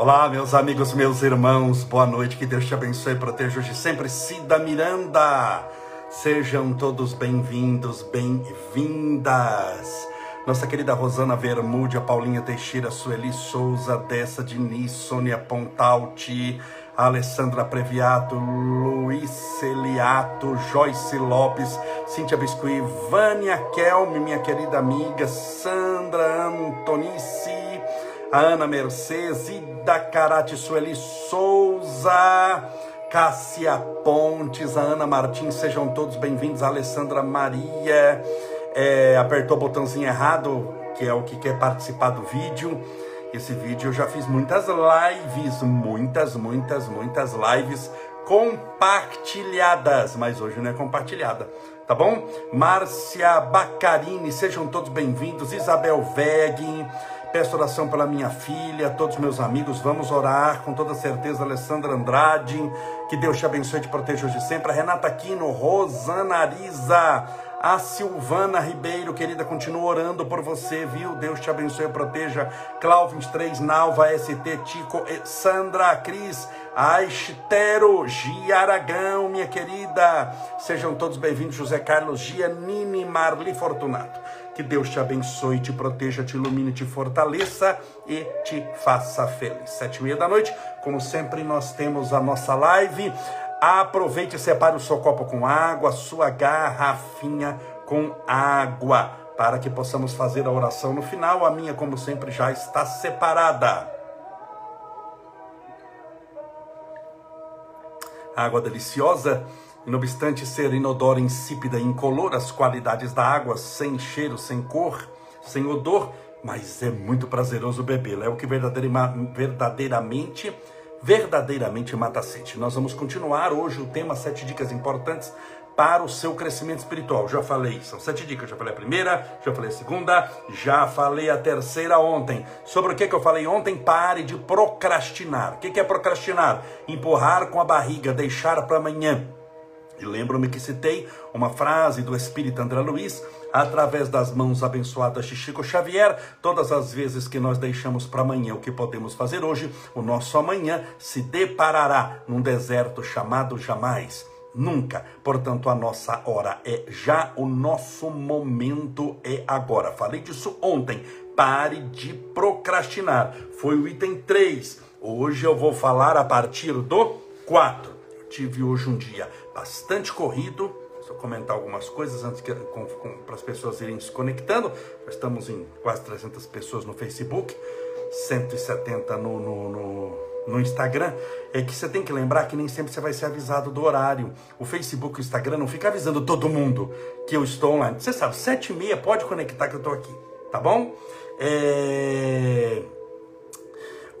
Olá, meus amigos, meus irmãos, boa noite, que Deus te abençoe e proteja hoje sempre. Cida Miranda, sejam todos bem-vindos, bem-vindas. Nossa querida Rosana Vermúdia, Paulinha Teixeira, Sueli Souza, Dessa Diniz, Sônia Pontalti, Alessandra Previato, Luiz Celiato, Joyce Lopes, Cíntia Biscuit, Vânia Kelme, minha querida amiga, Sandra Antonice, a Ana Mercedes, Ida Carate Sueli Souza, Cássia Pontes, a Ana Martins, sejam todos bem-vindos, Alessandra Maria, é, apertou o botãozinho errado, que é o que quer participar do vídeo. Esse vídeo eu já fiz muitas lives, muitas, muitas, muitas lives compartilhadas, mas hoje não é compartilhada, tá bom? Márcia Bacarini, sejam todos bem-vindos, Isabel Veggin, Peço oração pela minha filha, todos meus amigos. Vamos orar com toda certeza. Alessandra Andrade, que Deus te abençoe e te proteja hoje sempre. A Renata Aquino, Rosana Arisa, a Silvana Ribeiro, querida, continua orando por você, viu? Deus te abençoe e proteja. Cláudio 23, Nalva, ST, Tico, Sandra, Cris, Aistero, Giaragão, minha querida. Sejam todos bem-vindos. José Carlos, Giannini, Marli Fortunato. Que Deus te abençoe, te proteja, te ilumine, te fortaleça e te faça feliz. Sete e meia da noite, como sempre, nós temos a nossa live. Aproveite e separe o seu copo com água, sua garrafinha com água, para que possamos fazer a oração no final. A minha, como sempre, já está separada. Água deliciosa não obstante ser inodora, insípida e incolor, as qualidades da água, sem cheiro, sem cor, sem odor, mas é muito prazeroso bebê-la. É o que verdadeiramente, verdadeiramente mata a sede. Nós vamos continuar hoje o tema sete dicas importantes para o seu crescimento espiritual. Já falei, são sete dicas. Já falei a primeira, já falei a segunda, já falei a terceira ontem. Sobre o que, que eu falei ontem? Pare de procrastinar. O que, que é procrastinar? Empurrar com a barriga, deixar para amanhã. E lembro-me que citei uma frase do Espírito André Luiz, através das mãos abençoadas de Chico Xavier, todas as vezes que nós deixamos para amanhã o que podemos fazer hoje, o nosso amanhã se deparará num deserto chamado jamais. Nunca. Portanto, a nossa hora é já, o nosso momento é agora. Falei disso ontem. Pare de procrastinar. Foi o item 3. Hoje eu vou falar a partir do 4. Eu tive hoje um dia bastante corrido. Só comentar algumas coisas antes que para as pessoas irem se conectando. Já estamos em quase 300 pessoas no Facebook, 170 no, no, no, no Instagram. É que você tem que lembrar que nem sempre você vai ser avisado do horário. O Facebook e o Instagram não fica avisando todo mundo que eu estou online. Você sabe, 7 e meia pode conectar que eu estou aqui, tá bom? É...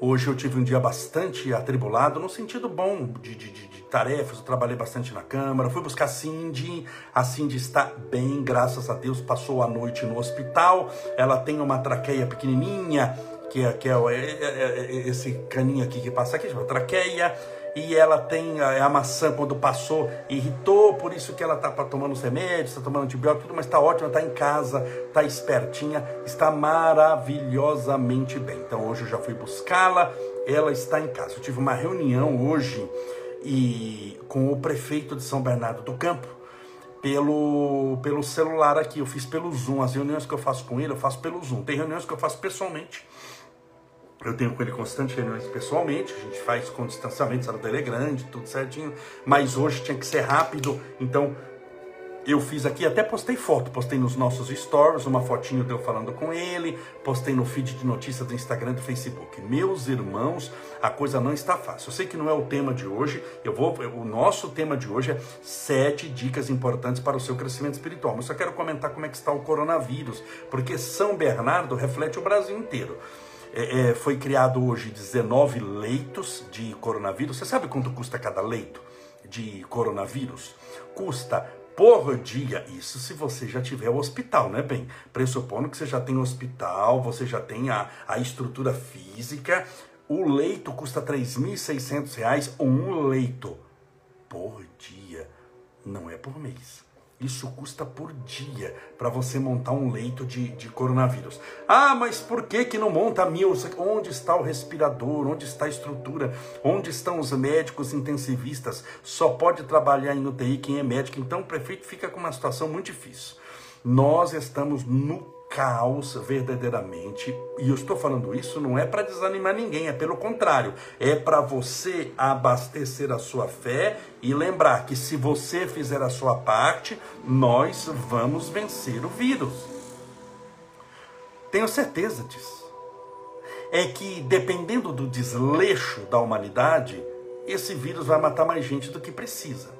Hoje eu tive um dia bastante atribulado, no sentido bom de, de, de tarefas, eu trabalhei bastante na Câmara, fui buscar a Cindy, a Cindy está bem, graças a Deus, passou a noite no hospital, ela tem uma traqueia pequenininha, que é, que é, é, é, é esse caninho aqui que passa aqui, chama traqueia, e ela tem a, a, maçã quando passou, irritou, por isso que ela está tomando os remédios, está tomando antibiótico, tudo, mas está ótima, está em casa, está espertinha, está maravilhosamente bem. Então hoje eu já fui buscá-la, ela está em casa. Eu tive uma reunião hoje e com o prefeito de São Bernardo do Campo pelo, pelo celular aqui. Eu fiz pelo Zoom. As reuniões que eu faço com ele, eu faço pelo Zoom. Tem reuniões que eu faço pessoalmente. Eu tenho com ele constante reuniões pessoalmente, a gente faz com distanciamento, sabe, tele grande, tudo certinho. Mas hoje tinha que ser rápido, então eu fiz aqui, até postei foto, postei nos nossos stories, uma fotinho de eu falando com ele, postei no feed de notícias do Instagram e do Facebook. Meus irmãos, a coisa não está fácil. Eu sei que não é o tema de hoje, eu vou, o nosso tema de hoje é sete dicas importantes para o seu crescimento espiritual. Mas só quero comentar como é que está o coronavírus, porque São Bernardo reflete o Brasil inteiro. É, é, foi criado hoje 19 leitos de coronavírus. Você sabe quanto custa cada leito de coronavírus? Custa por dia. Isso se você já tiver o hospital, né, bem? Pressupondo que você já tem hospital, você já tem a, a estrutura física. O leito custa R$ 3.600, um leito por dia. Não é por mês. Isso custa por dia para você montar um leito de, de coronavírus. Ah, mas por que, que não monta mil? Onde está o respirador? Onde está a estrutura? Onde estão os médicos intensivistas? Só pode trabalhar em UTI quem é médico. Então o prefeito fica com uma situação muito difícil. Nós estamos no caos verdadeiramente. E eu estou falando isso não é para desanimar ninguém, é pelo contrário, é para você abastecer a sua fé e lembrar que se você fizer a sua parte, nós vamos vencer o vírus. Tenho certeza disso. É que dependendo do desleixo da humanidade, esse vírus vai matar mais gente do que precisa.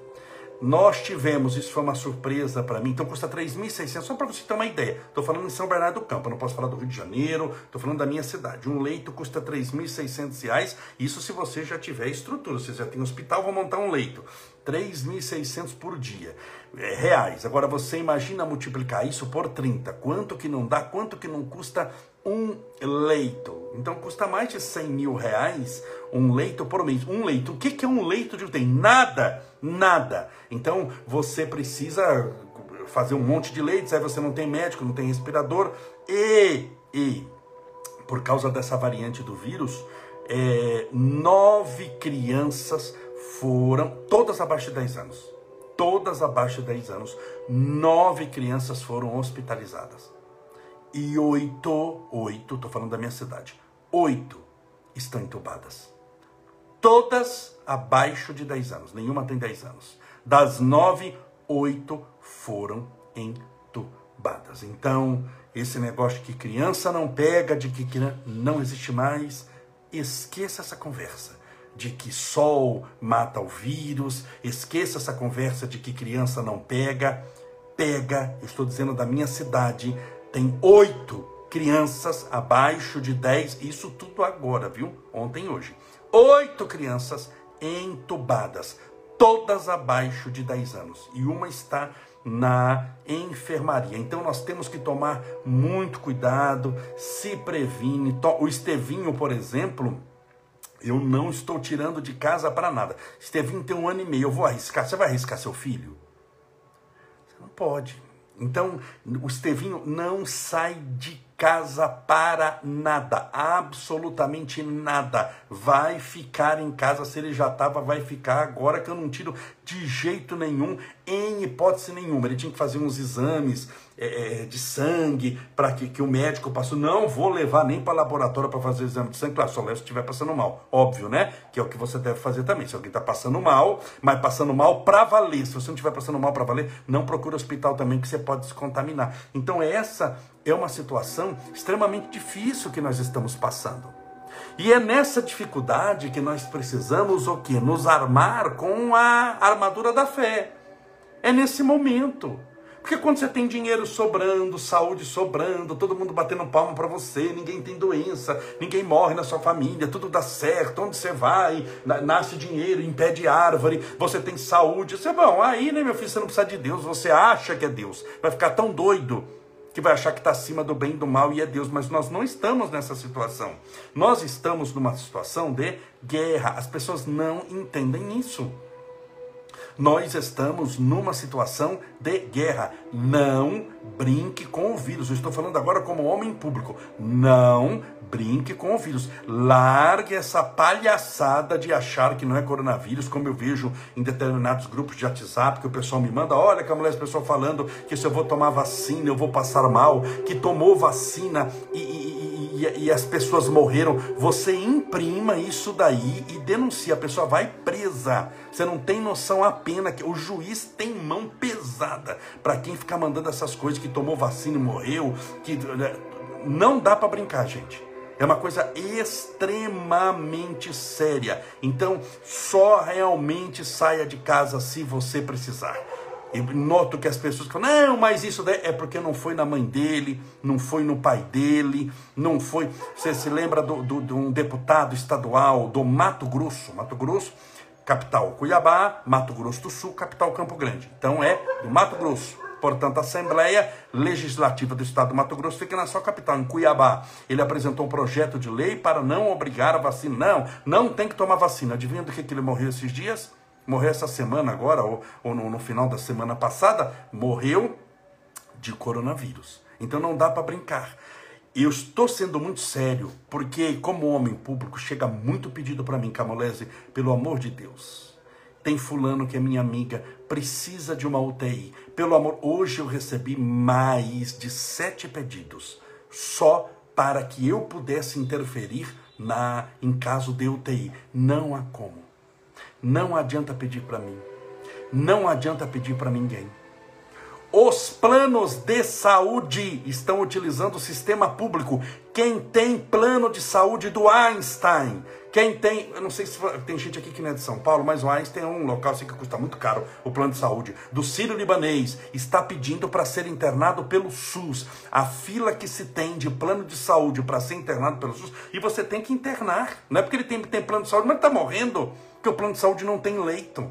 Nós tivemos, isso foi uma surpresa para mim, então custa 3.600, só para você ter uma ideia. Estou falando em São Bernardo do Campo, não posso falar do Rio de Janeiro, estou falando da minha cidade. Um leito custa 3.600 reais, isso se você já tiver estrutura, você já tem hospital, vou montar um leito. 3.600 por dia, é, reais. Agora você imagina multiplicar isso por 30, quanto que não dá, quanto que não custa um leito. Então custa mais de 100 mil reais um leito por mês. Um leito, o que, é um leito de UTI? Nada, nada. Então você precisa fazer um monte de leitos, aí você não tem médico, não tem respirador. E, e por causa dessa variante do vírus, é, nove crianças foram, todas abaixo de 10 anos. Todas abaixo de 10 anos. Nove crianças foram hospitalizadas e oito, oito, estou falando da minha cidade, oito estão entubadas. Todas abaixo de 10 anos, nenhuma tem 10 anos. Das nove, oito foram entubadas. Então, esse negócio de que criança não pega, de que não existe mais, esqueça essa conversa de que sol mata o vírus, esqueça essa conversa de que criança não pega. Pega, estou dizendo da minha cidade, tem oito crianças abaixo de 10, isso tudo agora, viu? Ontem e hoje. Oito crianças entubadas, todas abaixo de 10 anos. E uma está na enfermaria. Então nós temos que tomar muito cuidado, se previne. O Estevinho, por exemplo, eu não estou tirando de casa para nada. Estevinho tem um ano e meio, eu vou arriscar. Você vai arriscar seu filho? Você não pode. Então, o Estevinho não sai de casa para nada, absolutamente nada. Vai ficar em casa, se ele já estava, vai ficar agora que eu não tiro de jeito nenhum, em hipótese nenhuma. Ele tinha que fazer uns exames é, é de sangue para que, que o médico passou. Não vou levar nem para laboratório para fazer o exame de sangue, claro, só leva se estiver passando mal. Óbvio, né? Que é o que você deve fazer também. Se alguém está passando mal, mas passando mal para valer. Se você não estiver passando mal para valer, não procure hospital também, que você pode se contaminar. Então, essa é uma situação extremamente difícil que nós estamos passando. E é nessa dificuldade que nós precisamos o que? Nos armar com a armadura da fé. É nesse momento. Porque quando você tem dinheiro sobrando, saúde sobrando, todo mundo batendo palma para você, ninguém tem doença, ninguém morre na sua família, tudo dá certo, onde você vai, nasce dinheiro, impede árvore, você tem saúde. Você, bom, aí, né, meu filho, você não precisa de Deus, você acha que é Deus. Vai ficar tão doido que vai achar que está acima do bem e do mal e é Deus, mas nós não estamos nessa situação. Nós estamos numa situação de guerra. As pessoas não entendem isso. Nós estamos numa situação de guerra. Não brinque com o vírus. Eu estou falando agora como homem público. Não brinque com o vírus. Largue essa palhaçada de achar que não é coronavírus, como eu vejo em determinados grupos de WhatsApp que o pessoal me manda. Olha, que a mulher, as pessoas falando que se eu vou tomar vacina eu vou passar mal, que tomou vacina e, e, e, e as pessoas morreram. Você imprima isso daí e denuncia. A pessoa vai presa. Você não tem noção a pena que o juiz tem mão pesada para quem ficar mandando essas coisas que tomou vacina e morreu, que né, não dá para brincar, gente. É uma coisa extremamente séria. Então, só realmente saia de casa se você precisar. E noto que as pessoas falam, não, mas isso é porque não foi na mãe dele, não foi no pai dele, não foi. Você se lembra do, do, de um deputado estadual do Mato Grosso? Mato Grosso, capital Cuiabá, Mato Grosso do Sul, capital Campo Grande. Então é do Mato Grosso. Portanto, a Assembleia Legislativa do Estado do Mato Grosso fica na sua capital, em Cuiabá. Ele apresentou um projeto de lei para não obrigar a vacina. Não, não tem que tomar vacina. Adivinha do que, que ele morreu esses dias? Morreu essa semana agora, ou, ou no, no final da semana passada, morreu de coronavírus. Então não dá para brincar. Eu estou sendo muito sério, porque como homem público chega muito pedido para mim, Camolese, pelo amor de Deus. Tem fulano que é minha amiga, precisa de uma UTI. Pelo amor, hoje eu recebi mais de sete pedidos só para que eu pudesse interferir na em caso de UTI. Não há como. Não adianta pedir para mim. Não adianta pedir para ninguém. Os planos de saúde estão utilizando o sistema público. Quem tem plano de saúde do Einstein, quem tem, eu não sei se tem gente aqui que não é de São Paulo, mas o Einstein é um local assim, que custa muito caro o plano de saúde. Do Sírio Libanês está pedindo para ser internado pelo SUS. A fila que se tem de plano de saúde para ser internado pelo SUS, e você tem que internar. Não é porque ele tem, tem plano de saúde, mas está morrendo, porque o plano de saúde não tem leito.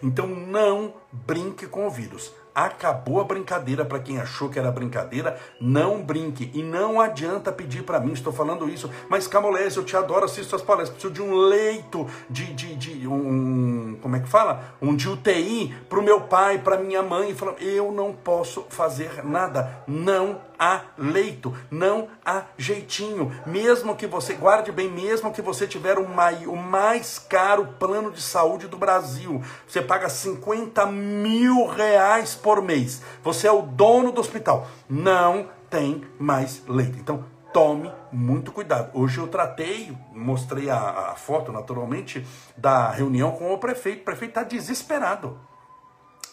Então não brinque com o vírus. Acabou a brincadeira para quem achou que era brincadeira. Não brinque. E não adianta pedir para mim, estou falando isso. Mas Camolese, eu te adoro, assisto suas palestras. Preciso de um leito, de, de, de um. Como é que fala? Um de UTI para o meu pai, para minha mãe. Eu não posso fazer nada. Não há leito, não há jeitinho. Mesmo que você, guarde bem, mesmo que você tiver o mais, o mais caro plano de saúde do Brasil, você paga 50 mil reais por mês. Você é o dono do hospital. Não tem mais leito. Então, tome muito cuidado. Hoje eu tratei, mostrei a, a foto naturalmente da reunião com o prefeito. O prefeito está desesperado.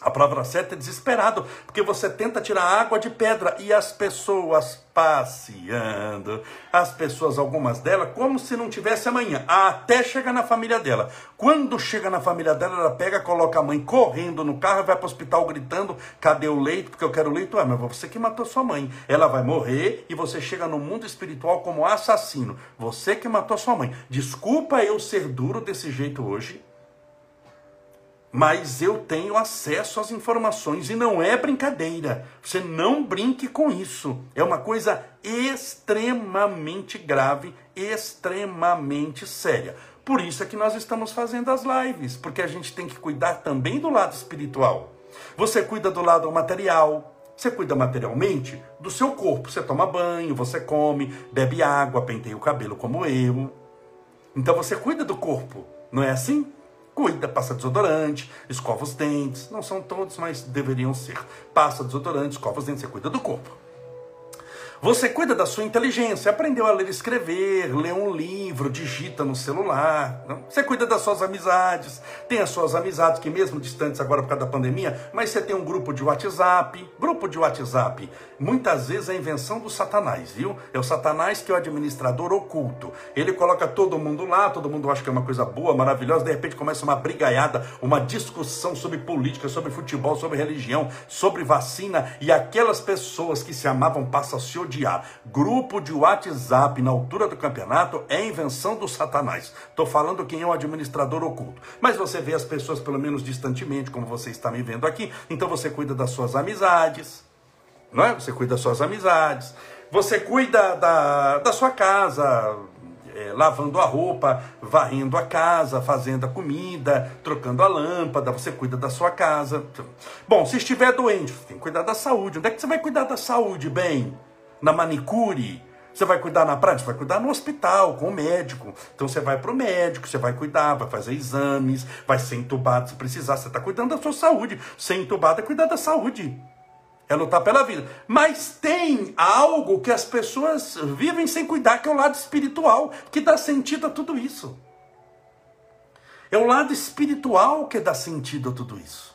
A palavra certa é desesperado, porque você tenta tirar água de pedra e as pessoas passeando, as pessoas, algumas delas, como se não tivesse amanhã, até chegar na família dela. Quando chega na família dela, ela pega, coloca a mãe correndo no carro, vai para o hospital gritando: cadê o leito? Porque eu quero leito. Ah, mas você que matou sua mãe. Ela vai morrer e você chega no mundo espiritual como assassino. Você que matou sua mãe. Desculpa eu ser duro desse jeito hoje mas eu tenho acesso às informações e não é brincadeira. Você não brinque com isso. É uma coisa extremamente grave, extremamente séria. Por isso é que nós estamos fazendo as lives, porque a gente tem que cuidar também do lado espiritual. Você cuida do lado material, você cuida materialmente do seu corpo. Você toma banho, você come, bebe água, penteia o cabelo como eu. Então você cuida do corpo, não é assim? Cuida, passa desodorante, escova os dentes. Não são todos, mas deveriam ser. Passa desodorante, escova os dentes, você cuida do corpo. Você cuida da sua inteligência, aprendeu a ler e escrever, lê um livro, digita no celular. Não? Você cuida das suas amizades, tem as suas amizades que mesmo distantes agora por causa da pandemia, mas você tem um grupo de WhatsApp. Grupo de WhatsApp, muitas vezes é a invenção do Satanás, viu? É o Satanás que é o administrador oculto. Ele coloca todo mundo lá, todo mundo acha que é uma coisa boa, maravilhosa, de repente começa uma brigaiada, uma discussão sobre política, sobre futebol, sobre religião, sobre vacina, e aquelas pessoas que se amavam passam a se odiar. Grupo de WhatsApp na altura do campeonato é invenção do Satanás. Estou falando quem é o administrador oculto. Mas você vê as pessoas pelo menos distantemente, como você está me vendo aqui. Então você cuida das suas amizades, não é? Você cuida das suas amizades. Você cuida da, da sua casa, é, lavando a roupa, varrendo a casa, fazendo a comida, trocando a lâmpada, você cuida da sua casa. Bom, se estiver doente, tem que cuidar da saúde. Onde é que você vai cuidar da saúde, bem? Na manicure, você vai cuidar na prática? Você vai cuidar no hospital, com o médico. Então você vai para o médico, você vai cuidar, vai fazer exames, vai ser entubado se precisar. Você está cuidando da sua saúde. Ser entubado é cuidar da saúde. É lutar pela vida. Mas tem algo que as pessoas vivem sem cuidar, que é o lado espiritual, que dá sentido a tudo isso. É o lado espiritual que dá sentido a tudo isso.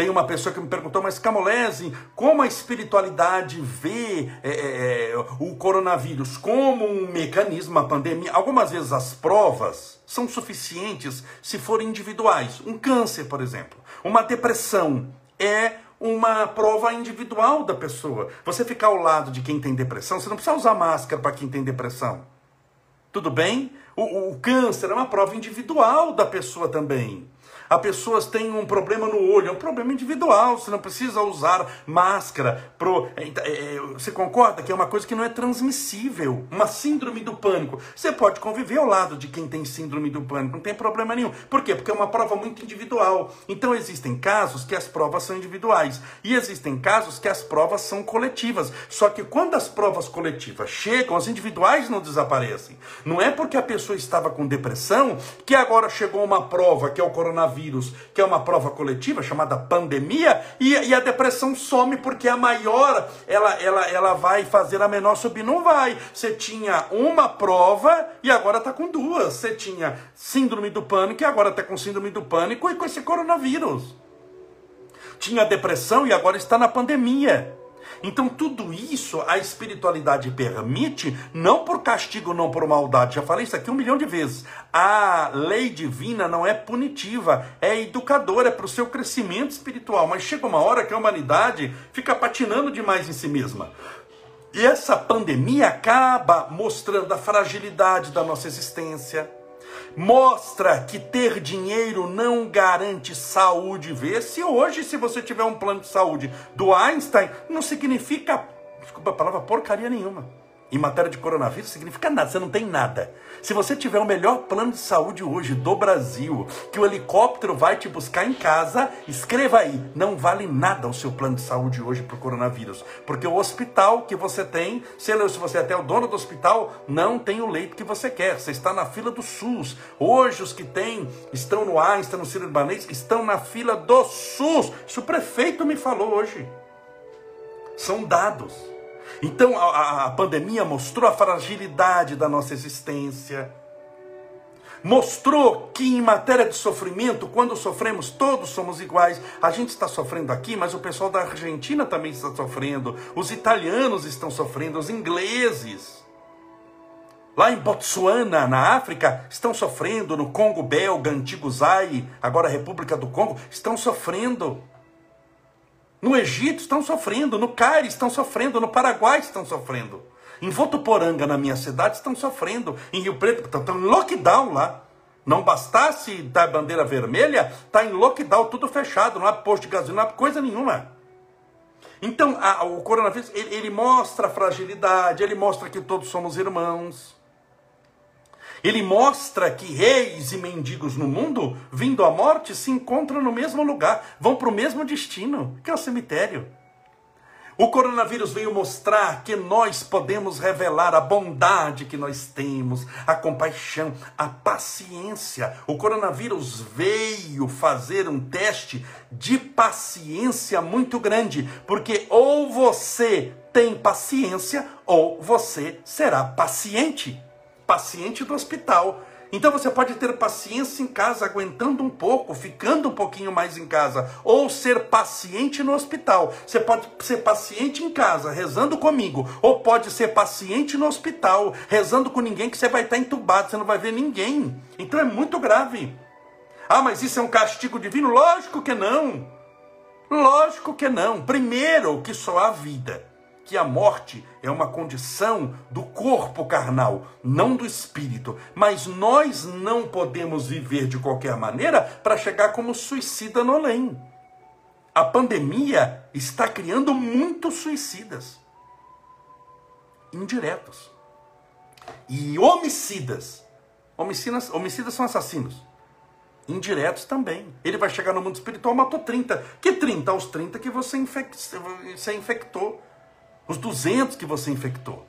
Tem uma pessoa que me perguntou, mas Camolese, como a espiritualidade vê é, é, é, o coronavírus como um mecanismo, uma pandemia? Algumas vezes as provas são suficientes se forem individuais. Um câncer, por exemplo, uma depressão é uma prova individual da pessoa. Você ficar ao lado de quem tem depressão, você não precisa usar máscara para quem tem depressão. Tudo bem? O, o, o câncer é uma prova individual da pessoa também. A pessoas têm um problema no olho, é um problema individual, você não precisa usar máscara. Pro, é, é, é, você concorda que é uma coisa que não é transmissível? Uma síndrome do pânico. Você pode conviver ao lado de quem tem síndrome do pânico, não tem problema nenhum. Por quê? Porque é uma prova muito individual. Então existem casos que as provas são individuais e existem casos que as provas são coletivas. Só que quando as provas coletivas chegam, as individuais não desaparecem. Não é porque a pessoa estava com depressão que agora chegou uma prova, que é o coronavírus, que é uma prova coletiva chamada pandemia, e, e a depressão some porque a maior ela, ela, ela vai fazer a menor subir. Não vai. Você tinha uma prova e agora está com duas. Você tinha síndrome do pânico e agora está com síndrome do pânico e com esse coronavírus. Tinha depressão e agora está na pandemia. Então, tudo isso a espiritualidade permite, não por castigo, não por maldade. Já falei isso aqui um milhão de vezes. A lei divina não é punitiva, é educadora, é para o seu crescimento espiritual. Mas chega uma hora que a humanidade fica patinando demais em si mesma. E essa pandemia acaba mostrando a fragilidade da nossa existência mostra que ter dinheiro não garante saúde. Vê se hoje, se você tiver um plano de saúde do Einstein, não significa, desculpa a palavra, porcaria nenhuma em matéria de coronavírus significa nada, você não tem nada. Se você tiver o melhor plano de saúde hoje do Brasil, que o helicóptero vai te buscar em casa, escreva aí, não vale nada o seu plano de saúde hoje para o coronavírus. Porque o hospital que você tem, se você é até o dono do hospital, não tem o leito que você quer. Você está na fila do SUS. Hoje os que têm, estão no Einstein, no Ciro Libanês, estão na fila do SUS. Isso o prefeito me falou hoje. São dados. Então a, a pandemia mostrou a fragilidade da nossa existência. Mostrou que em matéria de sofrimento, quando sofremos, todos somos iguais. A gente está sofrendo aqui, mas o pessoal da Argentina também está sofrendo. Os italianos estão sofrendo, os ingleses. Lá em Botsuana, na África, estão sofrendo, no Congo belga, antigo Zaire, agora República do Congo, estão sofrendo. No Egito estão sofrendo, no Caire estão sofrendo, no Paraguai estão sofrendo. Em Votuporanga, na minha cidade, estão sofrendo. Em Rio Preto, estão em lockdown lá. Não bastasse dar bandeira vermelha, está em lockdown, tudo fechado, não há posto de gasolina, não há coisa nenhuma. Então, a, o coronavírus, ele, ele mostra a fragilidade, ele mostra que todos somos irmãos. Ele mostra que reis e mendigos no mundo, vindo à morte, se encontram no mesmo lugar, vão para o mesmo destino, que é o cemitério. O coronavírus veio mostrar que nós podemos revelar a bondade que nós temos, a compaixão, a paciência. O coronavírus veio fazer um teste de paciência muito grande, porque ou você tem paciência ou você será paciente paciente do hospital. Então você pode ter paciência em casa, aguentando um pouco, ficando um pouquinho mais em casa, ou ser paciente no hospital. Você pode ser paciente em casa, rezando comigo, ou pode ser paciente no hospital, rezando com ninguém que você vai estar entubado, você não vai ver ninguém. Então é muito grave. Ah, mas isso é um castigo divino? Lógico que não. Lógico que não. Primeiro, que só há vida que a morte é uma condição do corpo carnal, não do espírito. Mas nós não podemos viver de qualquer maneira para chegar como suicida no além. A pandemia está criando muitos suicidas indiretos e homicidas. Homicidas, homicidas são assassinos. Indiretos também. Ele vai chegar no mundo espiritual, matou 30. Que 30? Aos 30 que você, você infectou os 200 que você infectou.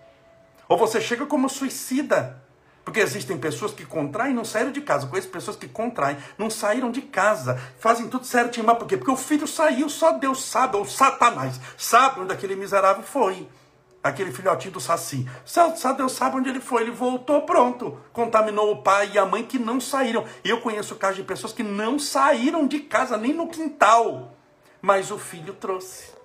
Ou você chega como suicida. Porque existem pessoas que contraem e não saíram de casa. Conheço pessoas que contraem, não saíram de casa, fazem tudo certinho. Mas por quê? Porque o filho saiu, só Deus sabe, ou Satanás sabe onde aquele miserável foi. Aquele filhotinho do Saci. Só Deus sabe onde ele foi. Ele voltou, pronto. Contaminou o pai e a mãe que não saíram. Eu conheço casos de pessoas que não saíram de casa, nem no quintal. Mas o filho trouxe.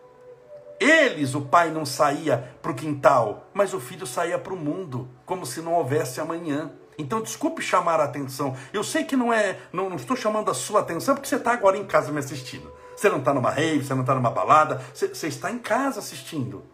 Eles, o pai não saía para o quintal, mas o filho saía para o mundo, como se não houvesse amanhã. Então, desculpe chamar a atenção. Eu sei que não é, não, não estou chamando a sua atenção porque você está agora em casa me assistindo. Você não está numa rave, você não está numa balada, você, você está em casa assistindo.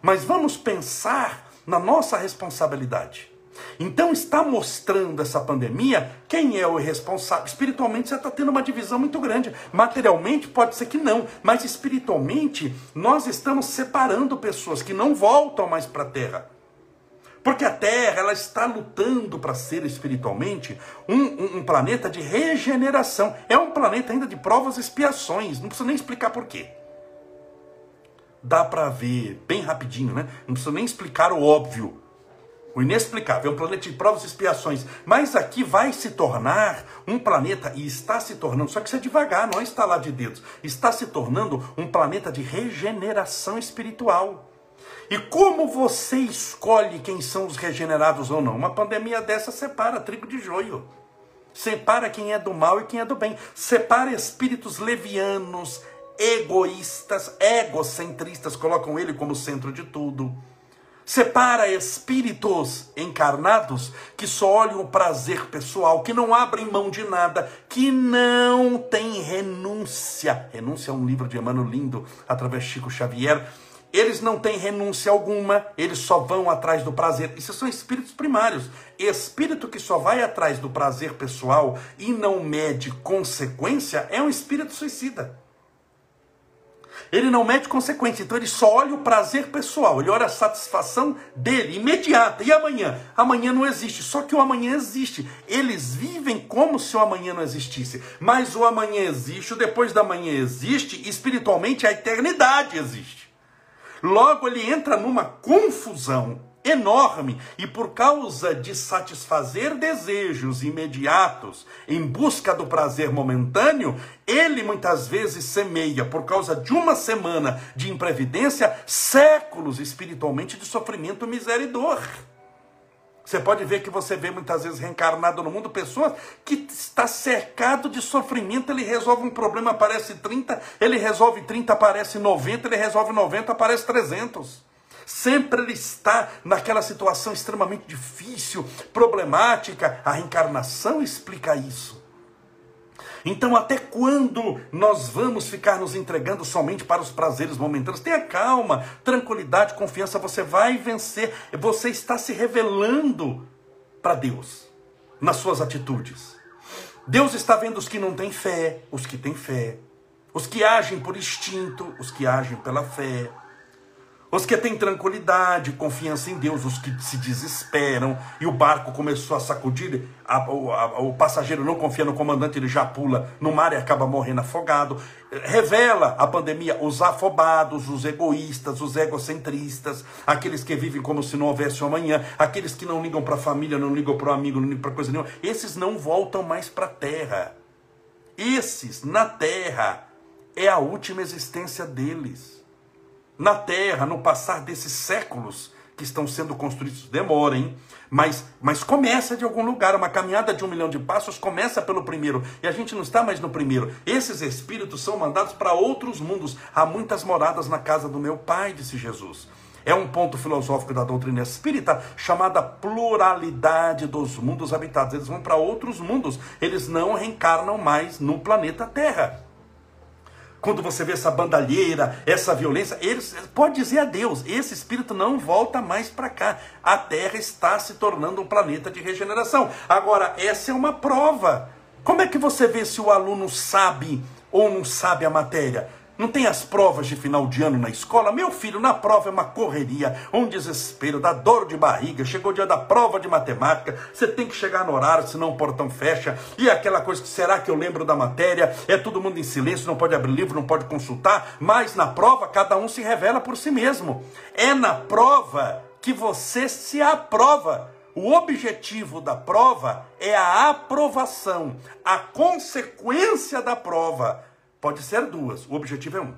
Mas vamos pensar na nossa responsabilidade. Então está mostrando essa pandemia quem é o responsável. Espiritualmente você está tendo uma divisão muito grande. Materialmente pode ser que não, mas espiritualmente nós estamos separando pessoas que não voltam mais para a Terra. Porque a Terra ela está lutando para ser espiritualmente um, um, um, planeta de regeneração. É um planeta ainda de provas e expiações. Não precisa nem explicar por quê. Dá para ver bem rapidinho, né? Não precisa nem explicar o óbvio. O inexplicável é um planeta de provas e expiações. Mas aqui vai se tornar um planeta, e está se tornando, só que isso é devagar, não é instalar de dedos. Está se tornando um planeta de regeneração espiritual. E como você escolhe quem são os regenerados ou não? Uma pandemia dessa separa trigo de joio. Separa quem é do mal e quem é do bem. Separa espíritos levianos, egoístas, egocentristas, colocam ele como centro de tudo Separa espíritos encarnados que só olham o prazer pessoal, que não abrem mão de nada, que não tem renúncia. Renúncia é um livro de Emmanuel Lindo, através de Chico Xavier. Eles não têm renúncia alguma, eles só vão atrás do prazer. Isso são espíritos primários. Espírito que só vai atrás do prazer pessoal e não mede consequência é um espírito suicida. Ele não mede consequência, então ele só olha o prazer pessoal, ele olha a satisfação dele, imediata. E amanhã? Amanhã não existe, só que o amanhã existe. Eles vivem como se o amanhã não existisse. Mas o amanhã existe, o depois da manhã existe, espiritualmente a eternidade existe. Logo ele entra numa confusão enorme e por causa de satisfazer desejos imediatos em busca do prazer momentâneo, ele muitas vezes semeia por causa de uma semana de imprevidência séculos espiritualmente de sofrimento, miséria e dor. Você pode ver que você vê muitas vezes reencarnado no mundo pessoas que está cercado de sofrimento, ele resolve um problema, aparece 30, ele resolve 30, aparece 90, ele resolve 90, aparece 300. Sempre ele está naquela situação extremamente difícil, problemática. A reencarnação explica isso. Então, até quando nós vamos ficar nos entregando somente para os prazeres momentâneos? Tenha calma, tranquilidade, confiança, você vai vencer. Você está se revelando para Deus nas suas atitudes. Deus está vendo os que não têm fé, os que têm fé, os que agem por instinto, os que agem pela fé. Os que têm tranquilidade, confiança em Deus, os que se desesperam e o barco começou a sacudir, a, a, o passageiro não confia no comandante, ele já pula no mar e acaba morrendo afogado. Revela a pandemia os afobados, os egoístas, os egocentristas, aqueles que vivem como se não houvesse um amanhã, aqueles que não ligam para a família, não ligam para o amigo, não ligam para coisa nenhuma. Esses não voltam mais para a terra. Esses, na terra, é a última existência deles na terra, no passar desses séculos que estão sendo construídos. Demora, hein? Mas, mas começa de algum lugar. Uma caminhada de um milhão de passos começa pelo primeiro. E a gente não está mais no primeiro. Esses espíritos são mandados para outros mundos. Há muitas moradas na casa do meu pai, disse Jesus. É um ponto filosófico da doutrina espírita chamada pluralidade dos mundos habitados. Eles vão para outros mundos. Eles não reencarnam mais no planeta Terra quando você vê essa bandalheira, essa violência, eles pode dizer a Deus, esse espírito não volta mais para cá. A Terra está se tornando um planeta de regeneração. Agora, essa é uma prova. Como é que você vê se o aluno sabe ou não sabe a matéria? Não tem as provas de final de ano na escola? Meu filho, na prova é uma correria, um desespero, dá dor de barriga. Chegou o dia da prova de matemática, você tem que chegar no horário, senão o portão fecha. E aquela coisa que será que eu lembro da matéria? É todo mundo em silêncio, não pode abrir livro, não pode consultar. Mas na prova, cada um se revela por si mesmo. É na prova que você se aprova. O objetivo da prova é a aprovação, a consequência da prova Pode ser duas, o objetivo é um.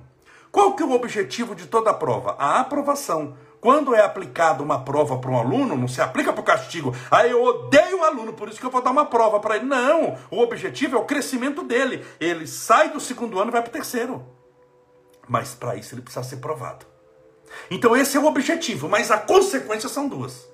Qual que é o objetivo de toda a prova? A aprovação. Quando é aplicada uma prova para um aluno, não se aplica para o castigo. Ah, eu odeio o aluno, por isso que eu vou dar uma prova para ele. Não, o objetivo é o crescimento dele. Ele sai do segundo ano e vai para o terceiro. Mas para isso ele precisa ser provado. Então esse é o objetivo, mas a consequência são duas.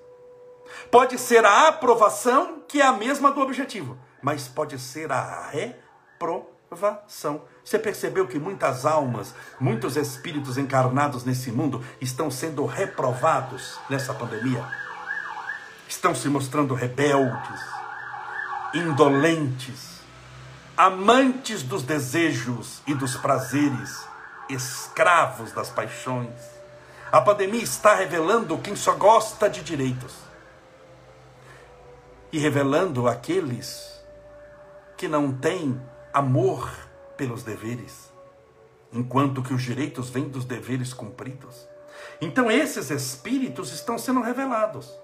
Pode ser a aprovação, que é a mesma do objetivo, mas pode ser a reprovação. Você percebeu que muitas almas, muitos espíritos encarnados nesse mundo estão sendo reprovados nessa pandemia? estão se mostrando rebeldes, indolentes, amantes dos desejos e dos prazeres, escravos das paixões. A pandemia está revelando quem só gosta de direitos e revelando aqueles que não têm amor pelos deveres, enquanto que os direitos vêm dos deveres cumpridos. Então esses espíritos estão sendo revelados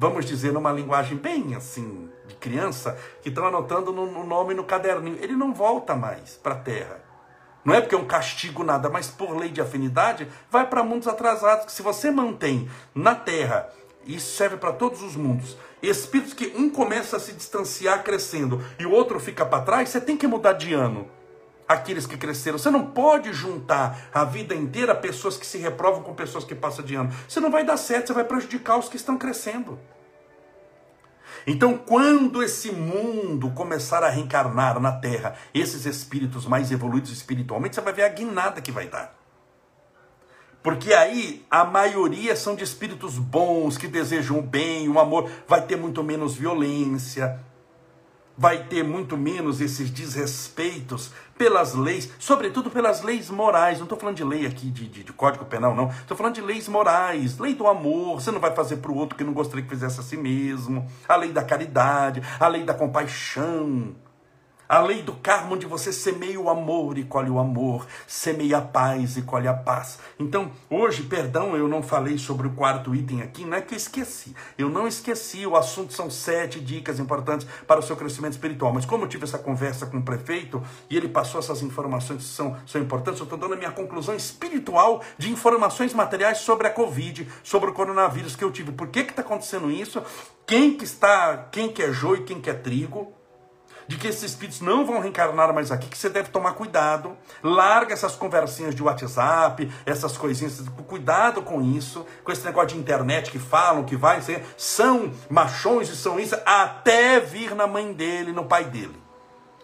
vamos dizer numa linguagem bem assim, de criança, que estão anotando no, no nome no caderninho. Ele não volta mais para a Terra. Não é porque é um castigo nada, mas por lei de afinidade, vai para mundos atrasados. Que se você mantém na Terra, isso serve para todos os mundos, espíritos que um começa a se distanciar crescendo e o outro fica para trás, você tem que mudar de ano aqueles que cresceram. Você não pode juntar a vida inteira pessoas que se reprovam com pessoas que passam de ano. Você não vai dar certo, você vai prejudicar os que estão crescendo. Então, quando esse mundo começar a reencarnar na Terra, esses espíritos mais evoluídos espiritualmente, você vai ver a guinada que vai dar. Porque aí a maioria são de espíritos bons, que desejam o bem, o amor, vai ter muito menos violência, vai ter muito menos esses desrespeitos pelas leis, sobretudo pelas leis morais. Não estou falando de lei aqui, de, de, de código penal, não. Estou falando de leis morais, lei do amor. Você não vai fazer para o outro que não gostaria que fizesse a si mesmo. A lei da caridade, a lei da compaixão. A lei do karma, onde você semeia o amor e colhe o amor, semeia a paz e colhe a paz. Então, hoje, perdão, eu não falei sobre o quarto item aqui, não é que eu esqueci. Eu não esqueci, o assunto são sete dicas importantes para o seu crescimento espiritual. Mas como eu tive essa conversa com o prefeito e ele passou essas informações que são, são importantes, eu estou dando a minha conclusão espiritual de informações materiais sobre a Covid, sobre o coronavírus que eu tive. Por que está acontecendo isso? Quem que está, quem que é joio e quem que é trigo? De que esses espíritos não vão reencarnar mais aqui, que você deve tomar cuidado. Larga essas conversinhas de WhatsApp, essas coisinhas, cuidado com isso, com esse negócio de internet que falam, que vai são machões e são isso, até vir na mãe dele, no pai dele.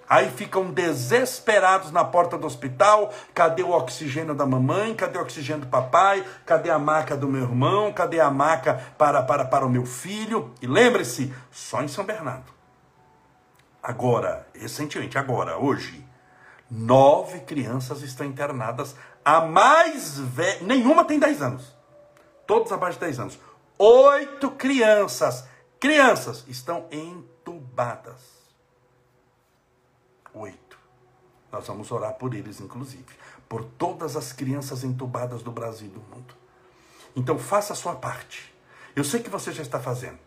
Aí ficam desesperados na porta do hospital. Cadê o oxigênio da mamãe? Cadê o oxigênio do papai? Cadê a maca do meu irmão? Cadê a maca para, para, para o meu filho? E lembre-se, só em São Bernardo agora, recentemente, agora, hoje, nove crianças estão internadas. A mais velha, nenhuma tem 10 anos. Todos abaixo de 10 anos. Oito crianças, crianças, estão entubadas. Oito. Nós vamos orar por eles, inclusive. Por todas as crianças entubadas do Brasil e do mundo. Então faça a sua parte. Eu sei que você já está fazendo.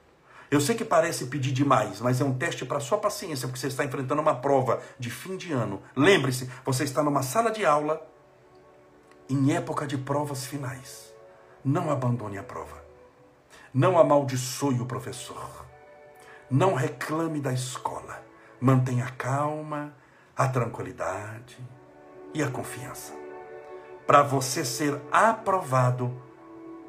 Eu sei que parece pedir demais, mas é um teste para sua paciência, porque você está enfrentando uma prova de fim de ano. Lembre-se, você está numa sala de aula em época de provas finais. Não abandone a prova. Não amaldiçoe o professor. Não reclame da escola. Mantenha a calma, a tranquilidade e a confiança. Para você ser aprovado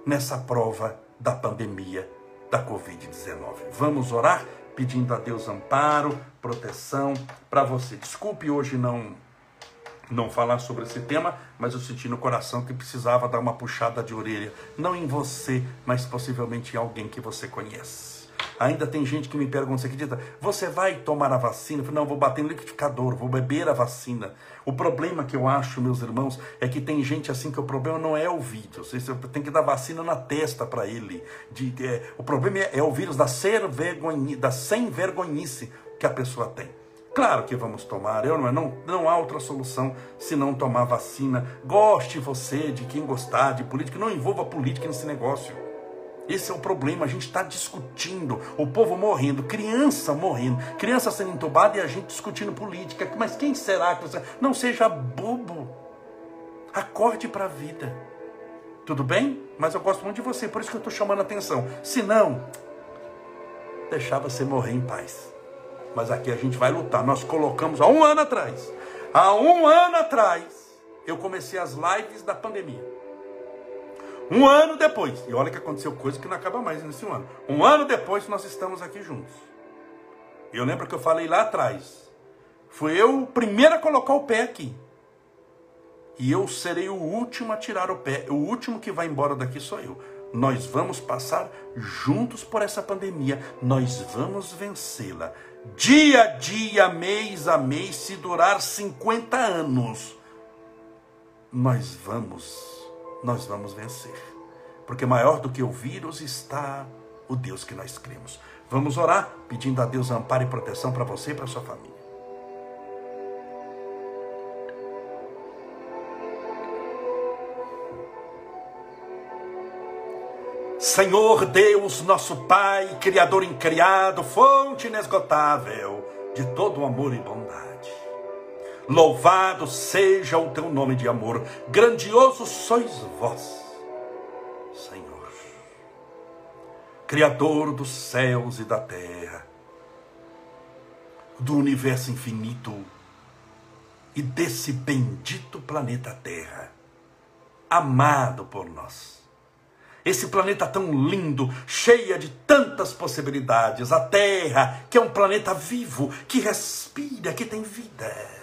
nessa prova da pandemia da Covid-19. Vamos orar pedindo a Deus amparo, proteção para você. Desculpe hoje não não falar sobre esse tema, mas eu senti no coração que precisava dar uma puxada de orelha, não em você, mas possivelmente em alguém que você conhece. Ainda tem gente que me pergunta, você acredita? Você vai tomar a vacina? Eu falo, não, vou bater no liquidificador, vou beber a vacina. O problema que eu acho, meus irmãos, é que tem gente assim que o problema não é o vírus. Você tem que dar vacina na testa para ele. De, é, o problema é, é, o vírus da, ser vergonhi, da sem vergonhice que a pessoa tem. Claro que vamos tomar, eu não, não, não há outra solução se não tomar vacina. Goste você de quem gostar de política, não envolva política nesse negócio. Esse é o problema. A gente está discutindo, o povo morrendo, criança morrendo, criança sendo entubada e a gente discutindo política. Mas quem será que você. Não seja bobo. Acorde para a vida. Tudo bem? Mas eu gosto muito de você, por isso que eu estou chamando a atenção. Se não, deixava você morrer em paz. Mas aqui a gente vai lutar. Nós colocamos há um ano atrás. Há um ano atrás, eu comecei as lives da pandemia. Um ano depois, e olha que aconteceu coisa que não acaba mais nesse ano. Um ano depois nós estamos aqui juntos. Eu lembro que eu falei lá atrás. Fui eu o primeiro a colocar o pé aqui. E eu serei o último a tirar o pé. O último que vai embora daqui sou eu. Nós vamos passar juntos por essa pandemia, nós vamos vencê-la. Dia a dia, mês a mês, se durar 50 anos, nós vamos, nós vamos vencer. Porque maior do que o vírus está o Deus que nós cremos. Vamos orar pedindo a Deus amparo e proteção para você e para sua família. Senhor Deus, nosso Pai, Criador incriado, fonte inesgotável de todo amor e bondade. Louvado seja o teu nome de amor, grandioso sois vós, Senhor, Criador dos céus e da terra, do universo infinito e desse bendito planeta Terra, amado por nós. Esse planeta tão lindo, cheia de tantas possibilidades, a Terra, que é um planeta vivo, que respira, que tem vida.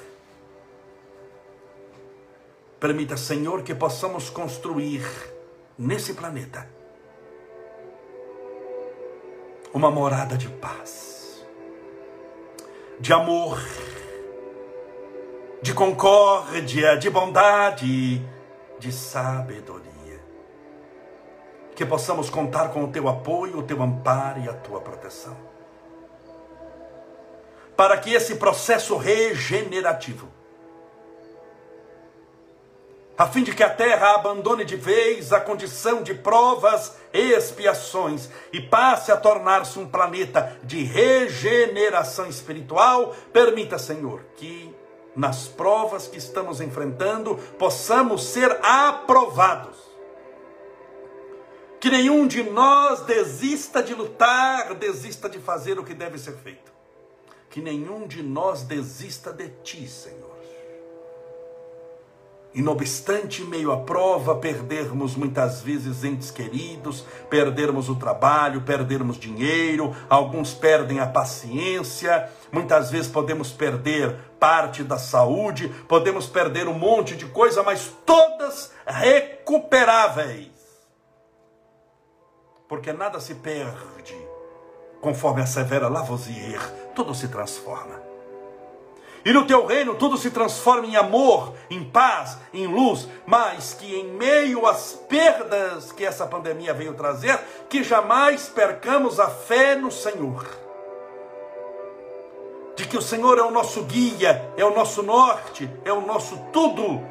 Permita, Senhor, que possamos construir nesse planeta uma morada de paz, de amor, de concórdia, de bondade, de sabedoria que possamos contar com o teu apoio, o teu amparo e a tua proteção. Para que esse processo regenerativo, a fim de que a terra abandone de vez a condição de provas e expiações e passe a tornar-se um planeta de regeneração espiritual, permita, Senhor, que nas provas que estamos enfrentando possamos ser aprovados que nenhum de nós desista de lutar, desista de fazer o que deve ser feito. Que nenhum de nós desista de ti, Senhor. E não obstante, meio à prova, perdermos muitas vezes entes queridos, perdermos o trabalho, perdermos dinheiro, alguns perdem a paciência, muitas vezes podemos perder parte da saúde, podemos perder um monte de coisa, mas todas recuperáveis porque nada se perde. Conforme a severa Lavoisier, tudo se transforma. E no teu reino tudo se transforma em amor, em paz, em luz, mas que em meio às perdas que essa pandemia veio trazer, que jamais percamos a fé no Senhor. De que o Senhor é o nosso guia, é o nosso norte, é o nosso tudo,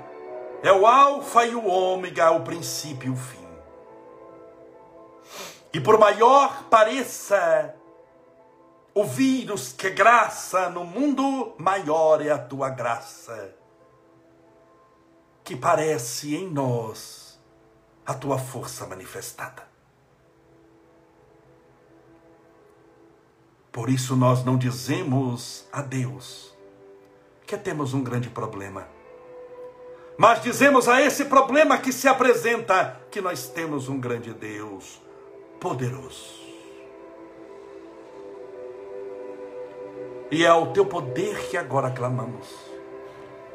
é o Alfa e o Ômega, o princípio e o fim. E por maior pareça o vírus que graça no mundo, maior é a tua graça, que parece em nós a tua força manifestada. Por isso nós não dizemos a Deus que temos um grande problema. Mas dizemos a esse problema que se apresenta que nós temos um grande Deus, poderoso. E é ao teu poder que agora clamamos,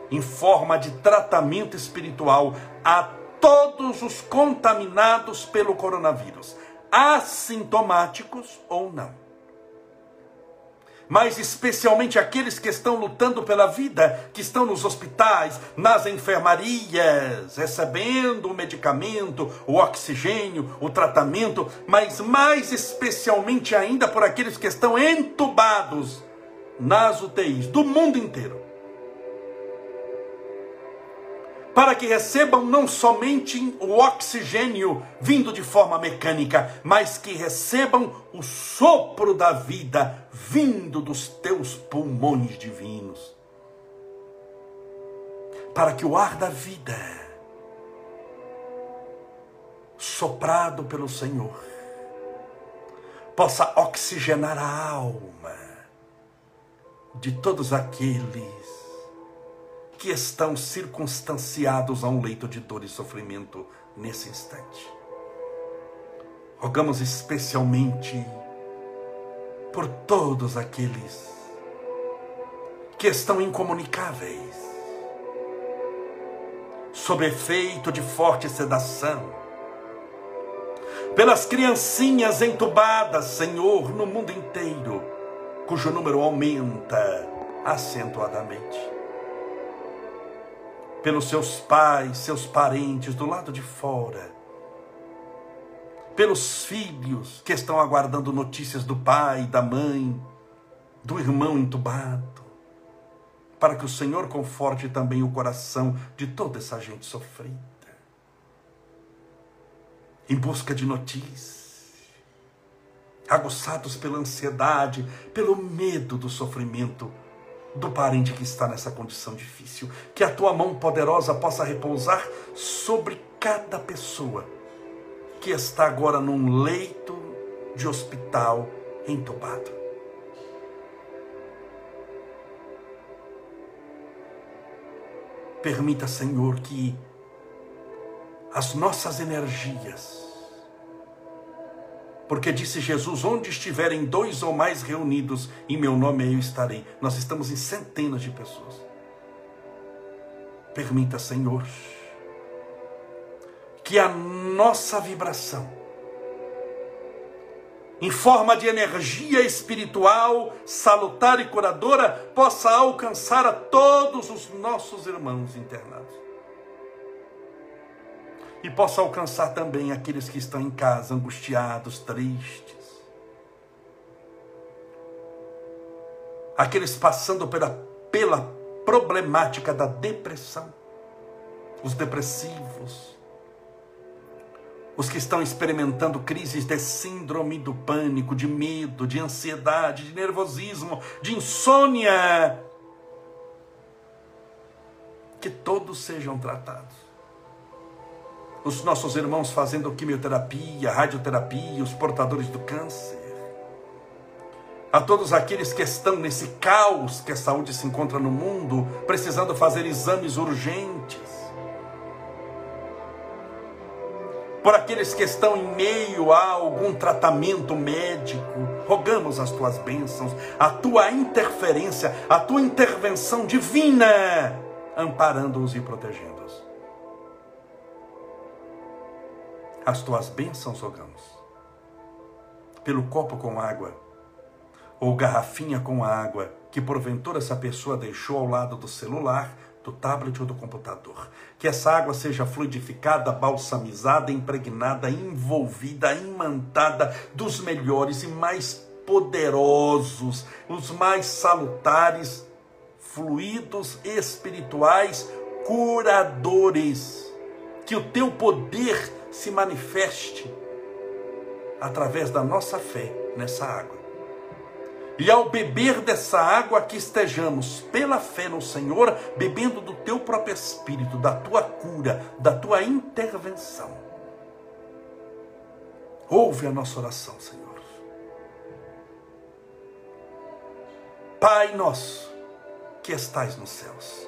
em forma de tratamento espiritual a todos os contaminados pelo coronavírus, assintomáticos ou não. Mas especialmente aqueles que estão lutando pela vida, que estão nos hospitais, nas enfermarias, recebendo o medicamento, o oxigênio, o tratamento, mas mais especialmente ainda por aqueles que estão entubados nas UTIs do mundo inteiro para que recebam não somente o oxigênio vindo de forma mecânica, mas que recebam o sopro da vida vindo dos teus pulmões divinos. Para que o ar da vida, soprado pelo Senhor, possa oxigenar a alma de todos aqueles que estão circunstanciados a um leito de dor e sofrimento nesse instante. Rogamos especialmente por todos aqueles que estão incomunicáveis, sob efeito de forte sedação, pelas criancinhas entubadas, Senhor, no mundo inteiro, cujo número aumenta acentuadamente. Pelos seus pais, seus parentes do lado de fora, pelos filhos que estão aguardando notícias do pai, da mãe, do irmão entubado, para que o Senhor conforte também o coração de toda essa gente sofrida, em busca de notícias, aguçados pela ansiedade, pelo medo do sofrimento do parente que está nessa condição difícil, que a tua mão poderosa possa repousar sobre cada pessoa que está agora num leito de hospital entubado. Permita, Senhor, que as nossas energias, porque disse Jesus: onde estiverem dois ou mais reunidos, em meu nome eu estarei. Nós estamos em centenas de pessoas. Permita, Senhor, que a nossa vibração, em forma de energia espiritual, salutar e curadora, possa alcançar a todos os nossos irmãos internados. E possa alcançar também aqueles que estão em casa, angustiados, tristes. Aqueles passando pela, pela problemática da depressão. Os depressivos os que estão experimentando crises de síndrome do pânico, de medo, de ansiedade, de nervosismo, de insônia, que todos sejam tratados. Os nossos irmãos fazendo quimioterapia, radioterapia, os portadores do câncer. A todos aqueles que estão nesse caos que a saúde se encontra no mundo, precisando fazer exames urgentes por aqueles que estão em meio a algum tratamento médico, rogamos as tuas bênçãos, a tua interferência, a tua intervenção divina, amparando-os e protegendo-os. As tuas bênçãos rogamos, pelo copo com água, ou garrafinha com água, que porventura essa pessoa deixou ao lado do celular, do tablet ou do computador. Que essa água seja fluidificada, balsamizada, impregnada, envolvida, imantada dos melhores e mais poderosos, os mais salutares fluidos espirituais curadores. Que o teu poder se manifeste através da nossa fé nessa água e ao beber dessa água que estejamos pela fé no Senhor, bebendo do teu próprio Espírito, da tua cura, da tua intervenção. Ouve a nossa oração, Senhor. Pai nosso, que estais nos céus,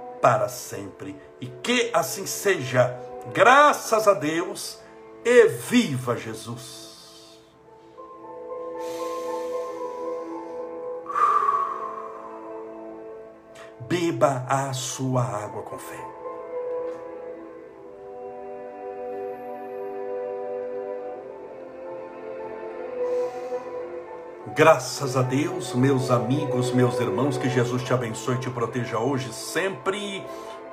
para sempre. E que assim seja, graças a Deus, e viva Jesus. beba a sua água com fé. Graças a Deus, meus amigos, meus irmãos, que Jesus te abençoe e te proteja hoje sempre.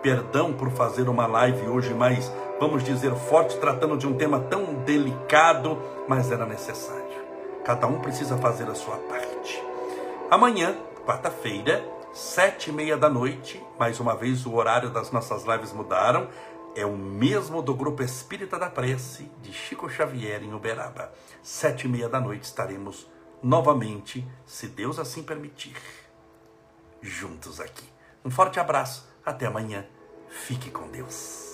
Perdão por fazer uma live hoje mais, vamos dizer, forte, tratando de um tema tão delicado, mas era necessário. Cada um precisa fazer a sua parte. Amanhã, quarta-feira, sete e meia da noite. Mais uma vez, o horário das nossas lives mudaram. É o mesmo do Grupo Espírita da Prece de Chico Xavier em Uberaba. Sete e meia da noite estaremos novamente, se Deus assim permitir, juntos aqui. Um forte abraço. Até amanhã. Fique com Deus.